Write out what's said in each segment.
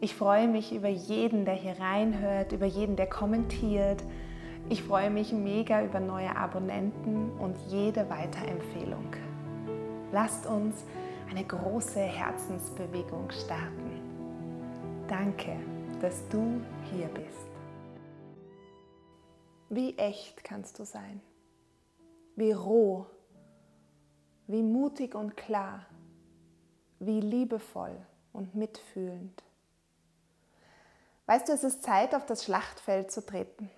Ich freue mich über jeden, der hier reinhört, über jeden, der kommentiert. Ich freue mich mega über neue Abonnenten und jede Weiterempfehlung. Lasst uns eine große Herzensbewegung starten. Danke, dass du hier bist. Wie echt kannst du sein? Wie roh? Wie mutig und klar? Wie liebevoll und mitfühlend? Weißt du, es ist Zeit, auf das Schlachtfeld zu treten.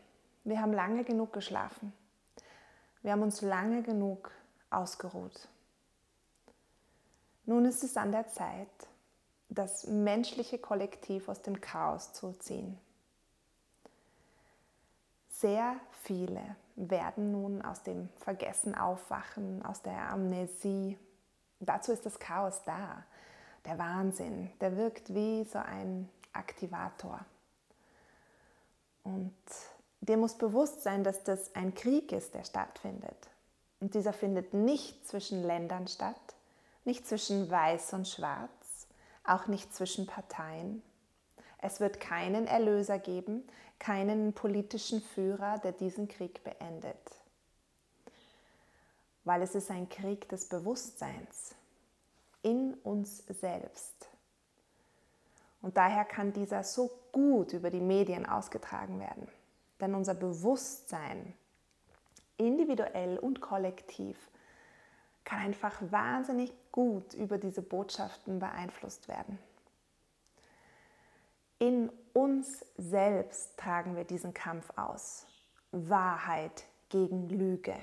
Wir haben lange genug geschlafen. Wir haben uns lange genug ausgeruht. Nun ist es an der Zeit, das menschliche Kollektiv aus dem Chaos zu ziehen. Sehr viele werden nun aus dem Vergessen aufwachen, aus der Amnesie. Dazu ist das Chaos da. Der Wahnsinn, der wirkt wie so ein Aktivator. Und dir muss bewusst sein, dass das ein Krieg ist, der stattfindet. Und dieser findet nicht zwischen Ländern statt, nicht zwischen Weiß und Schwarz, auch nicht zwischen Parteien. Es wird keinen Erlöser geben, keinen politischen Führer, der diesen Krieg beendet. Weil es ist ein Krieg des Bewusstseins in uns selbst. Und daher kann dieser so gut über die Medien ausgetragen werden. Denn unser Bewusstsein, individuell und kollektiv, kann einfach wahnsinnig gut über diese Botschaften beeinflusst werden. In uns selbst tragen wir diesen Kampf aus. Wahrheit gegen Lüge.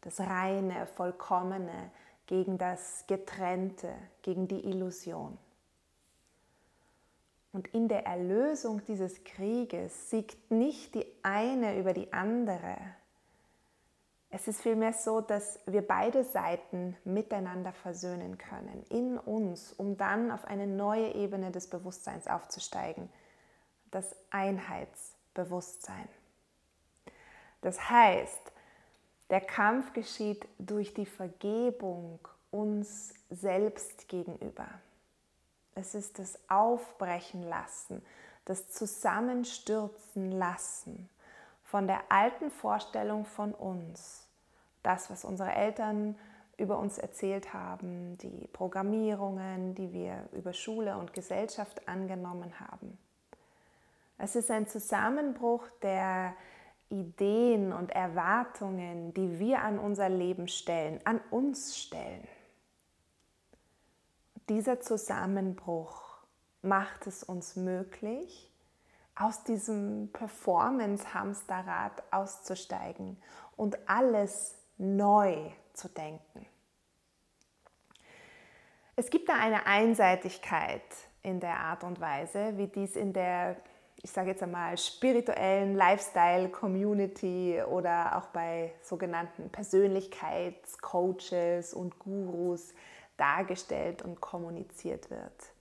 Das reine, vollkommene gegen das Getrennte, gegen die Illusion. Und in der Erlösung dieses Krieges siegt nicht die eine über die andere. Es ist vielmehr so, dass wir beide Seiten miteinander versöhnen können, in uns, um dann auf eine neue Ebene des Bewusstseins aufzusteigen, das Einheitsbewusstsein. Das heißt, der Kampf geschieht durch die Vergebung uns selbst gegenüber. Es ist das Aufbrechen lassen, das Zusammenstürzen lassen von der alten Vorstellung von uns. Das, was unsere Eltern über uns erzählt haben, die Programmierungen, die wir über Schule und Gesellschaft angenommen haben. Es ist ein Zusammenbruch der Ideen und Erwartungen, die wir an unser Leben stellen, an uns stellen dieser Zusammenbruch macht es uns möglich, aus diesem Performance-Hamsterrad auszusteigen und alles neu zu denken. Es gibt da eine Einseitigkeit in der Art und Weise, wie dies in der, ich sage jetzt einmal, spirituellen Lifestyle-Community oder auch bei sogenannten Persönlichkeitscoaches und Gurus dargestellt und kommuniziert wird.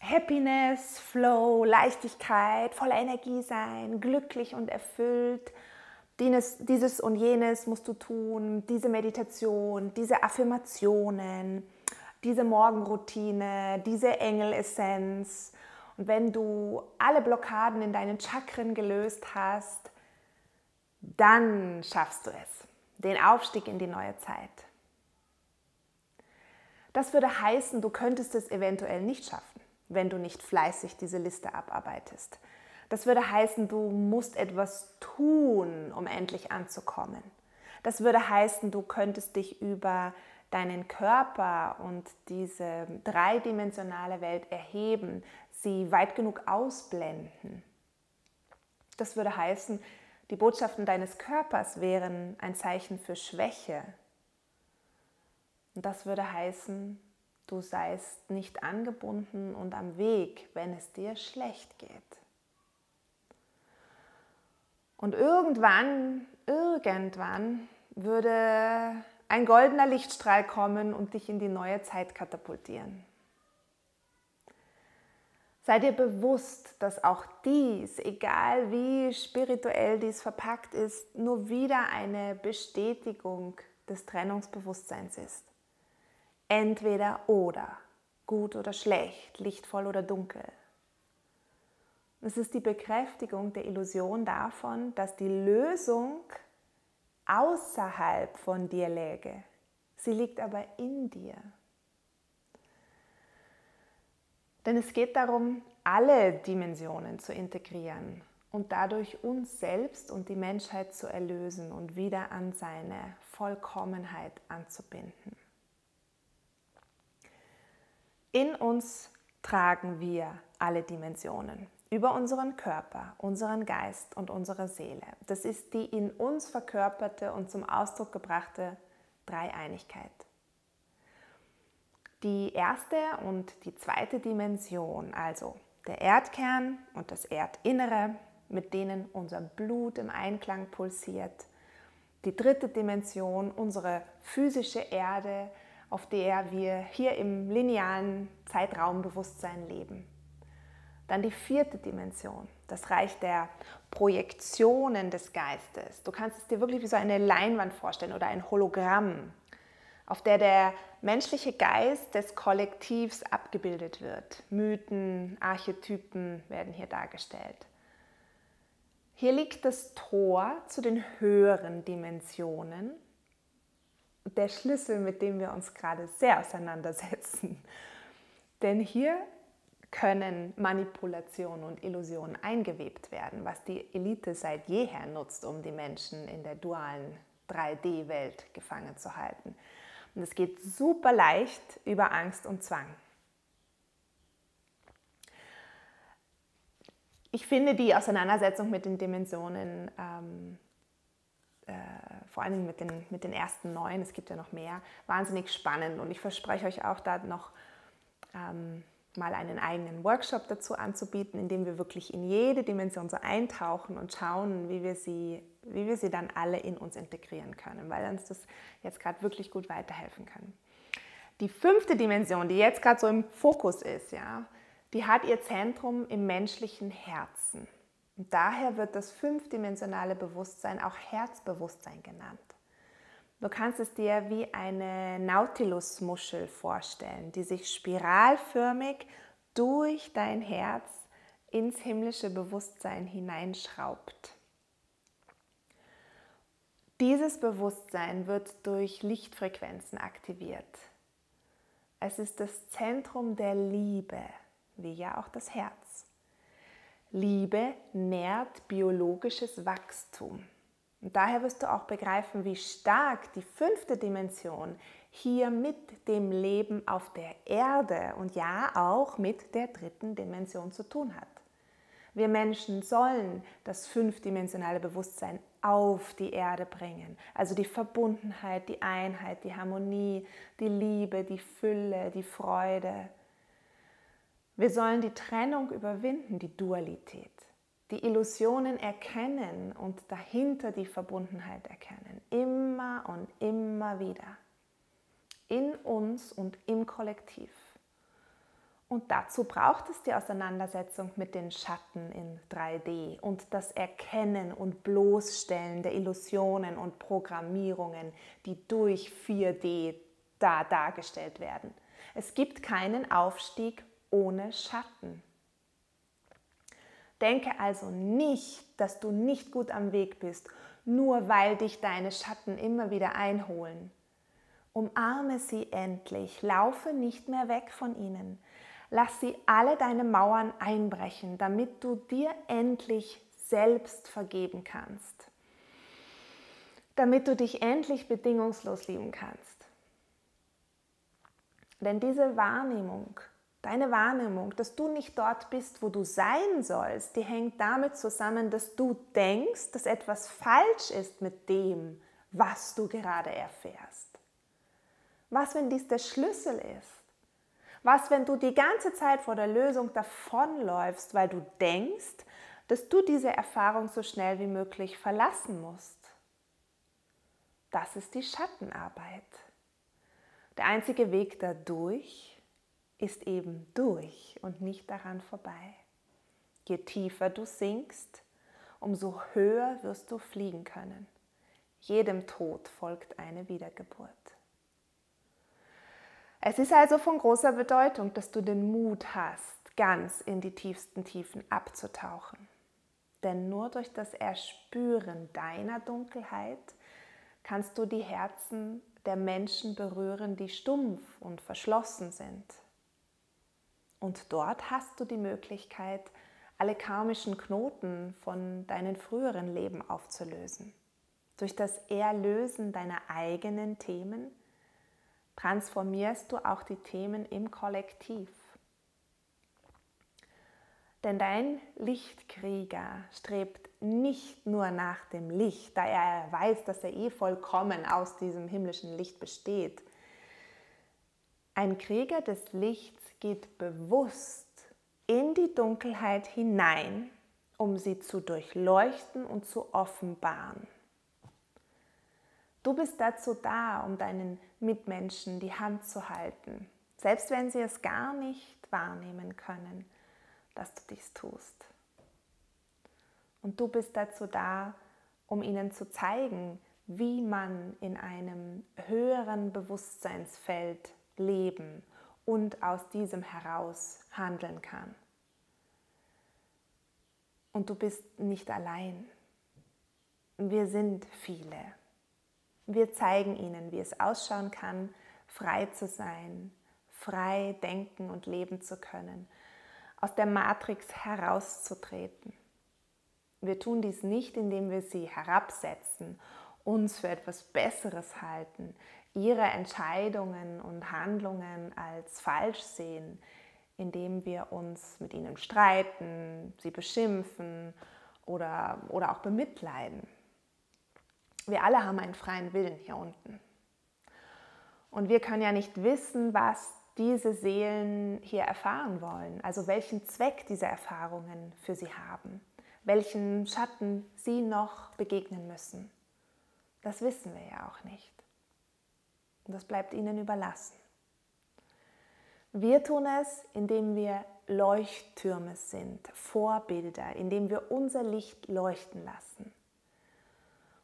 Happiness, Flow, Leichtigkeit, voller Energie sein, glücklich und erfüllt. Dieses und jenes musst du tun, diese Meditation, diese Affirmationen, diese Morgenroutine, diese Engelessenz. Und wenn du alle Blockaden in deinen Chakren gelöst hast, dann schaffst du es, den Aufstieg in die neue Zeit. Das würde heißen, du könntest es eventuell nicht schaffen, wenn du nicht fleißig diese Liste abarbeitest. Das würde heißen, du musst etwas tun, um endlich anzukommen. Das würde heißen, du könntest dich über deinen Körper und diese dreidimensionale Welt erheben, sie weit genug ausblenden. Das würde heißen, die Botschaften deines Körpers wären ein Zeichen für Schwäche, und das würde heißen, du seist nicht angebunden und am Weg, wenn es dir schlecht geht. Und irgendwann, irgendwann würde ein goldener Lichtstrahl kommen und dich in die neue Zeit katapultieren. Sei dir bewusst, dass auch dies, egal wie spirituell dies verpackt ist, nur wieder eine Bestätigung des Trennungsbewusstseins ist. Entweder oder, gut oder schlecht, lichtvoll oder dunkel. Es ist die Bekräftigung der Illusion davon, dass die Lösung außerhalb von dir läge. Sie liegt aber in dir. Denn es geht darum, alle Dimensionen zu integrieren und dadurch uns selbst und die Menschheit zu erlösen und wieder an seine Vollkommenheit anzubinden. In uns tragen wir alle Dimensionen über unseren Körper, unseren Geist und unsere Seele. Das ist die in uns verkörperte und zum Ausdruck gebrachte Dreieinigkeit. Die erste und die zweite Dimension, also der Erdkern und das Erdinnere, mit denen unser Blut im Einklang pulsiert. Die dritte Dimension, unsere physische Erde, auf der wir hier im linearen Zeitraumbewusstsein leben. Dann die vierte Dimension, das Reich der Projektionen des Geistes. Du kannst es dir wirklich wie so eine Leinwand vorstellen oder ein Hologramm auf der der menschliche Geist des Kollektivs abgebildet wird. Mythen, Archetypen werden hier dargestellt. Hier liegt das Tor zu den höheren Dimensionen, der Schlüssel, mit dem wir uns gerade sehr auseinandersetzen. Denn hier können Manipulation und Illusionen eingewebt werden, was die Elite seit jeher nutzt, um die Menschen in der dualen 3D-Welt gefangen zu halten. Und es geht super leicht über Angst und Zwang. Ich finde die Auseinandersetzung mit den Dimensionen, ähm, äh, vor allem mit den, mit den ersten neun, es gibt ja noch mehr, wahnsinnig spannend. Und ich verspreche euch auch da noch ähm, mal einen eigenen Workshop dazu anzubieten, in dem wir wirklich in jede Dimension so eintauchen und schauen, wie wir sie wie wir sie dann alle in uns integrieren können, weil uns das jetzt gerade wirklich gut weiterhelfen kann. Die fünfte Dimension, die jetzt gerade so im Fokus ist, ja, die hat ihr Zentrum im menschlichen Herzen. Und daher wird das fünfdimensionale Bewusstsein auch Herzbewusstsein genannt. Du kannst es dir wie eine Nautilusmuschel vorstellen, die sich spiralförmig durch dein Herz ins himmlische Bewusstsein hineinschraubt. Dieses Bewusstsein wird durch Lichtfrequenzen aktiviert. Es ist das Zentrum der Liebe, wie ja auch das Herz. Liebe nährt biologisches Wachstum. Und daher wirst du auch begreifen, wie stark die fünfte Dimension hier mit dem Leben auf der Erde und ja auch mit der dritten Dimension zu tun hat. Wir Menschen sollen das fünfdimensionale Bewusstsein auf die Erde bringen. Also die Verbundenheit, die Einheit, die Harmonie, die Liebe, die Fülle, die Freude. Wir sollen die Trennung überwinden, die Dualität, die Illusionen erkennen und dahinter die Verbundenheit erkennen. Immer und immer wieder. In uns und im Kollektiv. Und dazu braucht es die Auseinandersetzung mit den Schatten in 3D und das Erkennen und Bloßstellen der Illusionen und Programmierungen, die durch 4D da dargestellt werden. Es gibt keinen Aufstieg ohne Schatten. Denke also nicht, dass du nicht gut am Weg bist, nur weil dich deine Schatten immer wieder einholen. Umarme sie endlich, laufe nicht mehr weg von ihnen. Lass sie alle deine Mauern einbrechen, damit du dir endlich selbst vergeben kannst. Damit du dich endlich bedingungslos lieben kannst. Denn diese Wahrnehmung, deine Wahrnehmung, dass du nicht dort bist, wo du sein sollst, die hängt damit zusammen, dass du denkst, dass etwas falsch ist mit dem, was du gerade erfährst. Was, wenn dies der Schlüssel ist? Was, wenn du die ganze Zeit vor der Lösung davonläufst, weil du denkst, dass du diese Erfahrung so schnell wie möglich verlassen musst? Das ist die Schattenarbeit. Der einzige Weg dadurch ist eben durch und nicht daran vorbei. Je tiefer du sinkst, umso höher wirst du fliegen können. Jedem Tod folgt eine Wiedergeburt. Es ist also von großer Bedeutung, dass du den Mut hast, ganz in die tiefsten Tiefen abzutauchen. Denn nur durch das Erspüren deiner Dunkelheit kannst du die Herzen der Menschen berühren, die stumpf und verschlossen sind. Und dort hast du die Möglichkeit, alle karmischen Knoten von deinen früheren Leben aufzulösen. Durch das Erlösen deiner eigenen Themen transformierst du auch die Themen im Kollektiv. Denn dein Lichtkrieger strebt nicht nur nach dem Licht, da er weiß, dass er eh vollkommen aus diesem himmlischen Licht besteht. Ein Krieger des Lichts geht bewusst in die Dunkelheit hinein, um sie zu durchleuchten und zu offenbaren. Du bist dazu da, um deinen Mitmenschen die Hand zu halten, selbst wenn sie es gar nicht wahrnehmen können, dass du dies tust. Und du bist dazu da, um ihnen zu zeigen, wie man in einem höheren Bewusstseinsfeld leben und aus diesem heraus handeln kann. Und du bist nicht allein. Wir sind viele. Wir zeigen ihnen, wie es ausschauen kann, frei zu sein, frei denken und leben zu können, aus der Matrix herauszutreten. Wir tun dies nicht, indem wir sie herabsetzen, uns für etwas Besseres halten, ihre Entscheidungen und Handlungen als falsch sehen, indem wir uns mit ihnen streiten, sie beschimpfen oder, oder auch bemitleiden. Wir alle haben einen freien Willen hier unten. Und wir können ja nicht wissen, was diese Seelen hier erfahren wollen, also welchen Zweck diese Erfahrungen für sie haben, welchen Schatten sie noch begegnen müssen. Das wissen wir ja auch nicht. Und das bleibt ihnen überlassen. Wir tun es, indem wir Leuchttürme sind, Vorbilder, indem wir unser Licht leuchten lassen.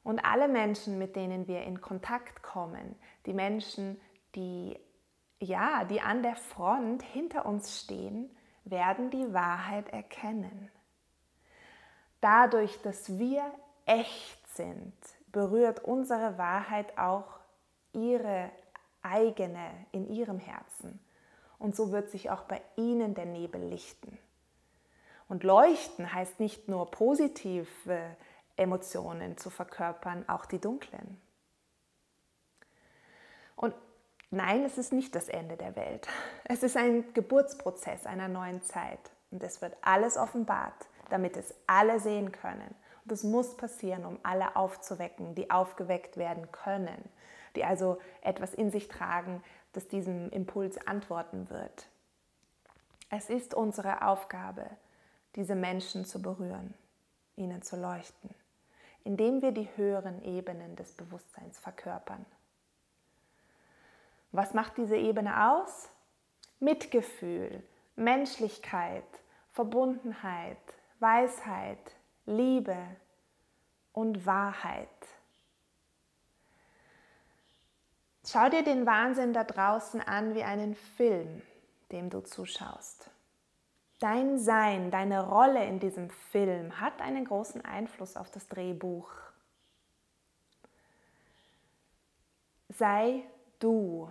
Und alle Menschen, mit denen wir in Kontakt kommen, die Menschen, die ja, die an der Front hinter uns stehen, werden die Wahrheit erkennen. Dadurch, dass wir echt sind, berührt unsere Wahrheit auch ihre eigene in ihrem Herzen. Und so wird sich auch bei ihnen der Nebel lichten. Und leuchten heißt nicht nur positive Emotionen zu verkörpern, auch die dunklen. Und nein, es ist nicht das Ende der Welt. Es ist ein Geburtsprozess einer neuen Zeit. Und es wird alles offenbart, damit es alle sehen können. Es muss passieren, um alle aufzuwecken, die aufgeweckt werden können, die also etwas in sich tragen, das diesem Impuls antworten wird. Es ist unsere Aufgabe, diese Menschen zu berühren, ihnen zu leuchten indem wir die höheren Ebenen des Bewusstseins verkörpern. Was macht diese Ebene aus? Mitgefühl, Menschlichkeit, Verbundenheit, Weisheit, Liebe und Wahrheit. Schau dir den Wahnsinn da draußen an wie einen Film, dem du zuschaust. Dein Sein, deine Rolle in diesem Film hat einen großen Einfluss auf das Drehbuch. Sei du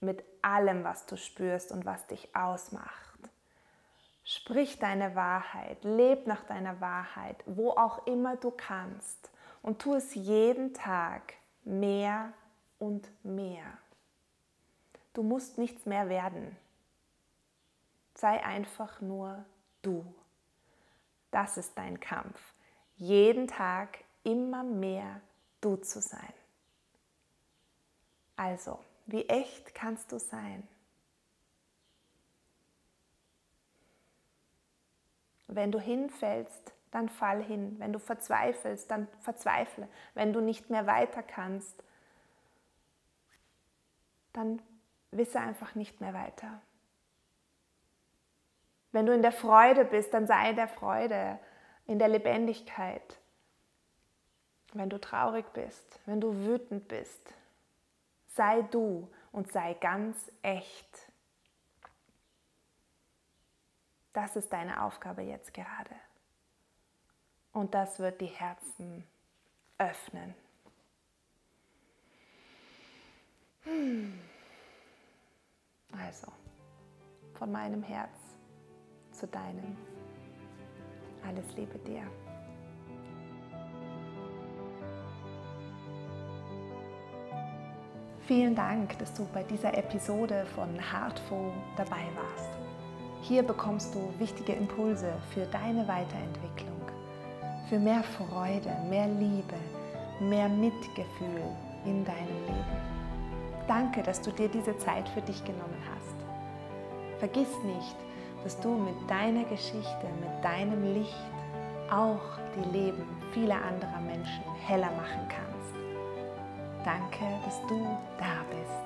mit allem, was du spürst und was dich ausmacht. Sprich deine Wahrheit, leb nach deiner Wahrheit, wo auch immer du kannst und tu es jeden Tag mehr und mehr. Du musst nichts mehr werden. Sei einfach nur du. Das ist dein Kampf. Jeden Tag immer mehr du zu sein. Also, wie echt kannst du sein? Wenn du hinfällst, dann fall hin. Wenn du verzweifelst, dann verzweifle. Wenn du nicht mehr weiter kannst, dann wisse einfach nicht mehr weiter. Wenn du in der Freude bist, dann sei der Freude, in der Lebendigkeit. Wenn du traurig bist, wenn du wütend bist, sei du und sei ganz echt. Das ist deine Aufgabe jetzt gerade. Und das wird die Herzen öffnen. Also, von meinem Herz zu deinem. Alles Liebe dir. Vielen Dank, dass du bei dieser Episode von Heartful dabei warst. Hier bekommst du wichtige Impulse für deine Weiterentwicklung, für mehr Freude, mehr Liebe, mehr Mitgefühl in deinem Leben. Danke, dass du dir diese Zeit für dich genommen hast. Vergiss nicht, dass du mit deiner Geschichte, mit deinem Licht auch die Leben vieler anderer Menschen heller machen kannst. Danke, dass du da bist.